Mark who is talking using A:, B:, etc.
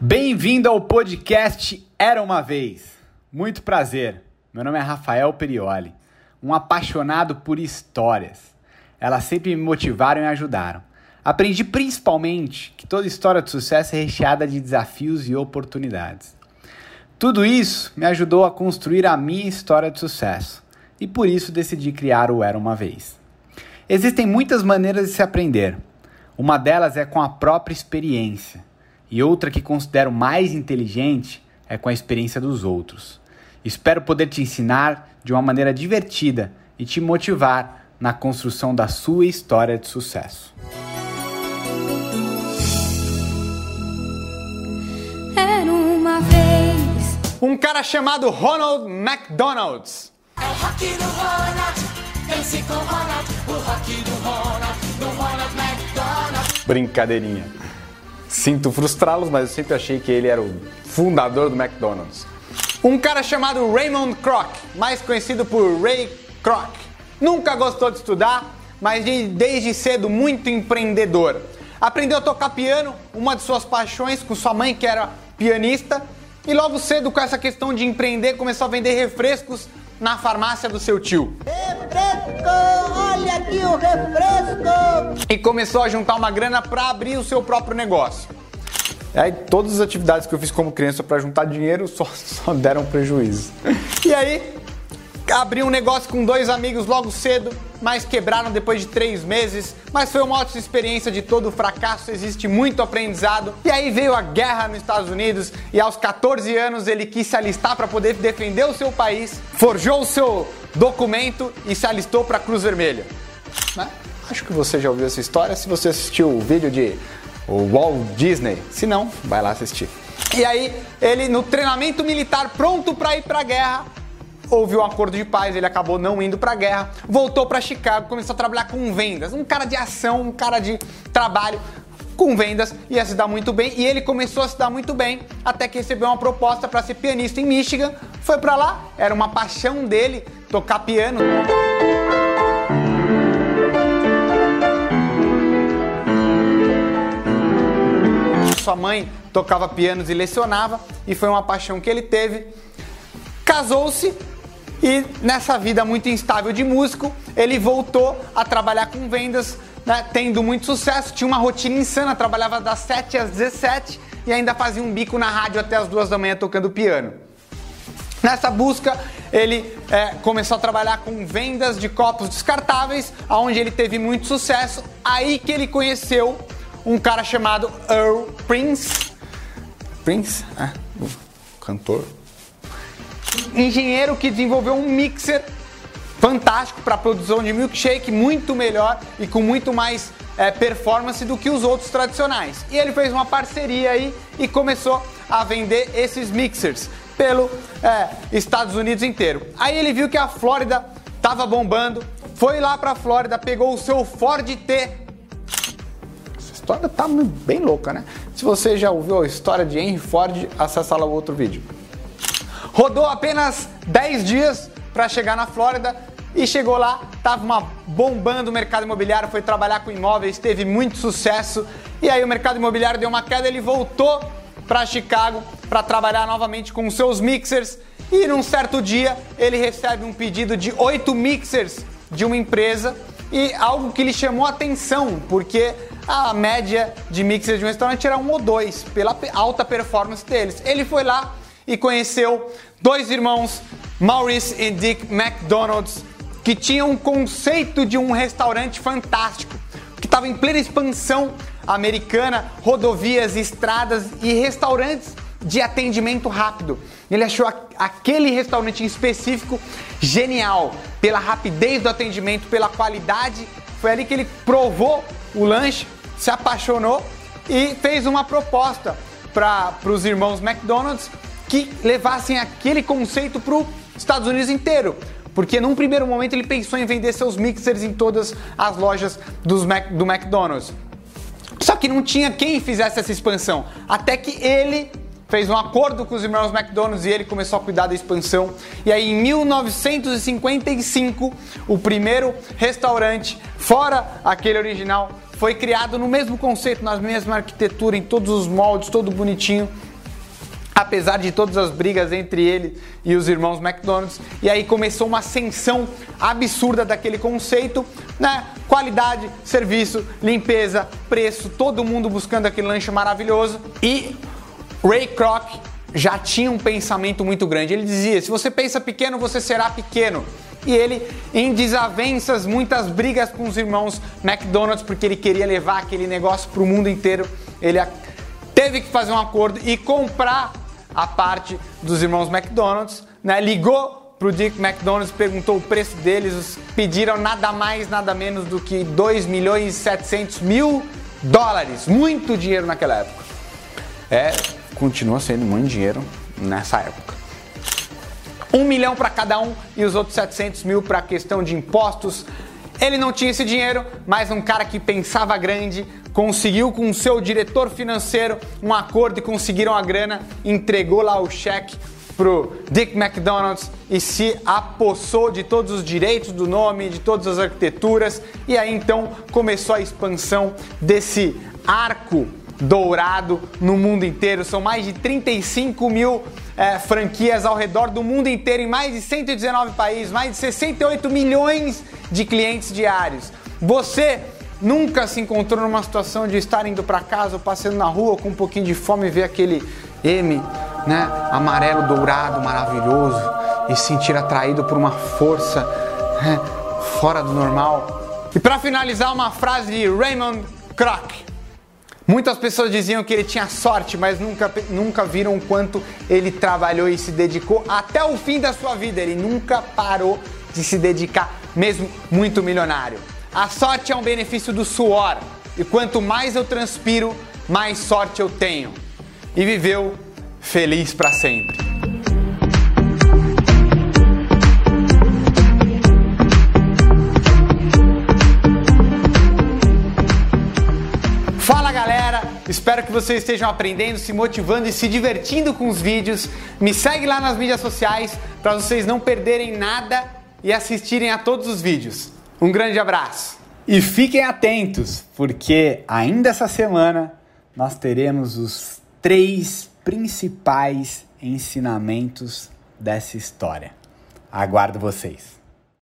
A: Bem-vindo ao podcast Era uma Vez. Muito prazer. Meu nome é Rafael Perioli, um apaixonado por histórias. Elas sempre me motivaram e ajudaram. Aprendi principalmente que toda história de sucesso é recheada de desafios e oportunidades. Tudo isso me ajudou a construir a minha história de sucesso e por isso decidi criar o Era uma Vez. Existem muitas maneiras de se aprender. Uma delas é com a própria experiência, e outra que considero mais inteligente é com a experiência dos outros. Espero poder te ensinar de uma maneira divertida e te motivar na construção da sua história de sucesso.
B: Era uma vez.
A: Um cara chamado Ronald McDonald's.
C: É o rock do Ronald, dance com Ronald, o rock do Ronald, do Ronald McDonald.
A: Brincadeirinha. Sinto frustrá-los, mas eu sempre achei que ele era o fundador do McDonald's. Um cara chamado Raymond Kroc, mais conhecido por Ray Kroc. Nunca gostou de estudar, mas de- desde cedo muito empreendedor. Aprendeu a tocar piano, uma de suas paixões, com sua mãe que era pianista, e logo cedo com essa questão de empreender começou a vender refrescos na farmácia do seu tio.
D: Refresco! Olha aqui o refresco!
A: e começou a juntar uma grana para abrir o seu próprio negócio. E aí todas as atividades que eu fiz como criança para juntar dinheiro só, só deram prejuízo. E aí abri um negócio com dois amigos logo cedo, mas quebraram depois de três meses. Mas foi uma ótima experiência de todo o fracasso, existe muito aprendizado. E aí veio a guerra nos Estados Unidos e aos 14 anos ele quis se alistar para poder defender o seu país, forjou o seu documento e se alistou para a Cruz Vermelha né? Acho que você já ouviu essa história se você assistiu o vídeo de Walt Disney. Se não, vai lá assistir. E aí, ele no treinamento militar pronto para ir para a guerra, houve um acordo de paz, ele acabou não indo para a guerra, voltou para Chicago, começou a trabalhar com vendas, um cara de ação, um cara de trabalho com vendas, ia se dar muito bem e ele começou a se dar muito bem até que recebeu uma proposta para ser pianista em Michigan, foi para lá, era uma paixão dele tocar piano. Sua mãe tocava pianos e lecionava, e foi uma paixão que ele teve. Casou-se e nessa vida muito instável de músico, ele voltou a trabalhar com vendas, né, tendo muito sucesso. Tinha uma rotina insana, trabalhava das 7 às 17 e ainda fazia um bico na rádio até as 2 da manhã tocando piano. Nessa busca, ele é, começou a trabalhar com vendas de copos descartáveis, aonde ele teve muito sucesso. Aí que ele conheceu um cara chamado Earl Prince. Prince? É, o cantor. Engenheiro que desenvolveu um mixer fantástico para produção de milkshake, muito melhor e com muito mais é, performance do que os outros tradicionais. E ele fez uma parceria aí e começou a vender esses mixers pelo é, Estados Unidos inteiro. Aí ele viu que a Flórida tava bombando, foi lá para a Flórida, pegou o seu Ford T. Essa história tá bem louca, né? Se você já ouviu a história de Henry Ford, acessa lá o outro vídeo. Rodou apenas 10 dias para chegar na Flórida e chegou lá, tava uma bombando o mercado imobiliário, foi trabalhar com imóveis, teve muito sucesso. E aí o mercado imobiliário deu uma queda, ele voltou para Chicago para trabalhar novamente com os seus mixers. E num certo dia ele recebe um pedido de 8 mixers de uma empresa e algo que lhe chamou a atenção, porque a média de mixers de um restaurante era um ou dois, pela pe- alta performance deles. Ele foi lá e conheceu dois irmãos, Maurice e Dick McDonald's, que tinham um conceito de um restaurante fantástico, que estava em plena expansão americana, rodovias, estradas e restaurantes de atendimento rápido. Ele achou aquele restaurante em específico genial, pela rapidez do atendimento, pela qualidade. Foi ali que ele provou o lanche, se apaixonou e fez uma proposta para os irmãos McDonald's que levassem aquele conceito para os Estados Unidos inteiro. Porque num primeiro momento ele pensou em vender seus mixers em todas as lojas Mac- do McDonald's. Só que não tinha quem fizesse essa expansão. Até que ele fez um acordo com os irmãos McDonald's e ele começou a cuidar da expansão. E aí, em 1955, o primeiro restaurante, fora aquele original, foi criado no mesmo conceito, na mesma arquitetura, em todos os moldes, todo bonitinho apesar de todas as brigas entre ele e os irmãos McDonald's. E aí começou uma ascensão absurda daquele conceito, né? Qualidade, serviço, limpeza, preço, todo mundo buscando aquele lanche maravilhoso. E Ray Kroc já tinha um pensamento muito grande. Ele dizia: se você pensa pequeno, você será pequeno. E ele, em desavenças, muitas brigas com os irmãos McDonald's, porque ele queria levar aquele negócio para o mundo inteiro, ele teve que fazer um acordo e comprar a parte dos irmãos McDonald's, né? Ligou pro Dick McDonald's, perguntou o preço deles, pediram nada mais, nada menos do que 2 milhões e 700 mil dólares. Muito dinheiro naquela época. É, continua sendo muito dinheiro nessa época. Um milhão para cada um e os outros 700 mil para questão de impostos. Ele não tinha esse dinheiro, mas um cara que pensava grande, conseguiu com o seu diretor financeiro um acordo e conseguiram a grana, entregou lá o cheque pro Dick McDonald's e se apossou de todos os direitos do nome, de todas as arquiteturas, e aí então começou a expansão desse arco dourado no mundo inteiro. São mais de 35 mil é, franquias ao redor do mundo inteiro, em mais de 119 países, mais de 68 milhões de clientes diários. Você nunca se encontrou numa situação de estar indo para casa ou passando na rua com um pouquinho de fome e ver aquele M, né, amarelo dourado maravilhoso e sentir atraído por uma força né, fora do normal. E para finalizar, uma frase de Raymond Kroc. Muitas pessoas diziam que ele tinha sorte, mas nunca, nunca viram o quanto ele trabalhou e se dedicou até o fim da sua vida. Ele nunca parou de se dedicar, mesmo muito milionário. A sorte é um benefício do suor, e quanto mais eu transpiro, mais sorte eu tenho. E viveu feliz para sempre. Espero que vocês estejam aprendendo, se motivando e se divertindo com os vídeos. Me segue lá nas mídias sociais para vocês não perderem nada e assistirem a todos os vídeos. Um grande abraço.
E: E fiquem atentos, porque ainda essa semana nós teremos os três principais ensinamentos dessa história. Aguardo vocês.